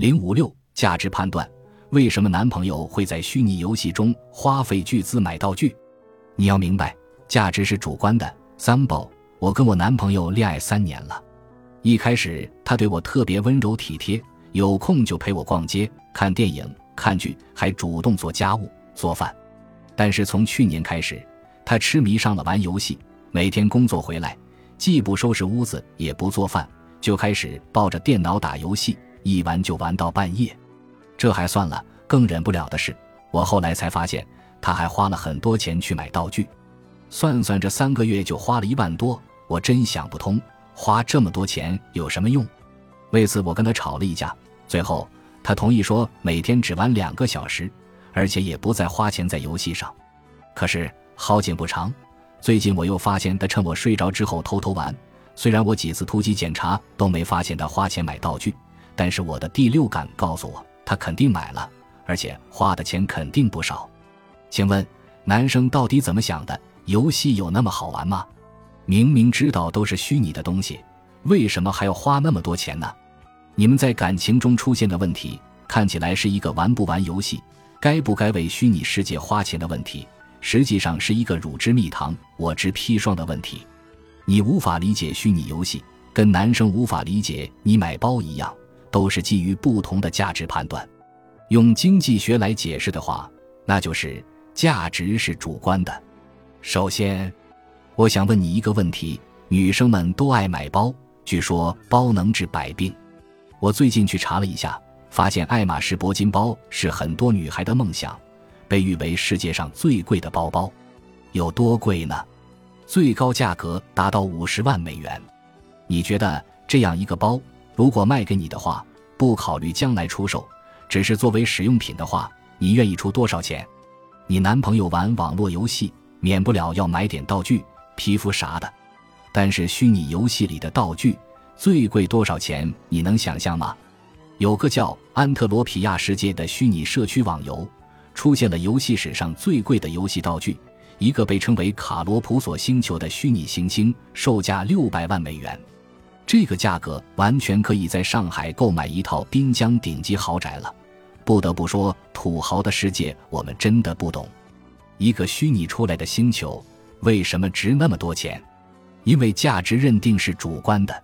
零五六价值判断：为什么男朋友会在虚拟游戏中花费巨资买道具？你要明白，价值是主观的。三宝，我跟我男朋友恋爱三年了，一开始他对我特别温柔体贴，有空就陪我逛街、看电影、看剧，还主动做家务、做饭。但是从去年开始，他痴迷上了玩游戏，每天工作回来，既不收拾屋子，也不做饭，就开始抱着电脑打游戏。一玩就玩到半夜，这还算了。更忍不了的是，我后来才发现，他还花了很多钱去买道具。算算这三个月就花了一万多，我真想不通，花这么多钱有什么用？为此我跟他吵了一架，最后他同意说每天只玩两个小时，而且也不再花钱在游戏上。可是好景不长，最近我又发现他趁我睡着之后偷偷玩。虽然我几次突击检查都没发现他花钱买道具。但是我的第六感告诉我，他肯定买了，而且花的钱肯定不少。请问，男生到底怎么想的？游戏有那么好玩吗？明明知道都是虚拟的东西，为什么还要花那么多钱呢？你们在感情中出现的问题，看起来是一个玩不玩游戏、该不该为虚拟世界花钱的问题，实际上是一个汝之蜜糖，我之砒霜的问题。你无法理解虚拟游戏，跟男生无法理解你买包一样。都是基于不同的价值判断，用经济学来解释的话，那就是价值是主观的。首先，我想问你一个问题：女生们都爱买包，据说包能治百病。我最近去查了一下，发现爱马仕铂金包是很多女孩的梦想，被誉为世界上最贵的包包。有多贵呢？最高价格达到五十万美元。你觉得这样一个包？如果卖给你的话，不考虑将来出售，只是作为使用品的话，你愿意出多少钱？你男朋友玩网络游戏，免不了要买点道具、皮肤啥的。但是虚拟游戏里的道具最贵多少钱？你能想象吗？有个叫安特罗皮亚世界的虚拟社区网游，出现了游戏史上最贵的游戏道具，一个被称为卡罗普索星球的虚拟行星，售价六百万美元。这个价格完全可以在上海购买一套滨江顶级豪宅了。不得不说，土豪的世界我们真的不懂。一个虚拟出来的星球为什么值那么多钱？因为价值认定是主观的。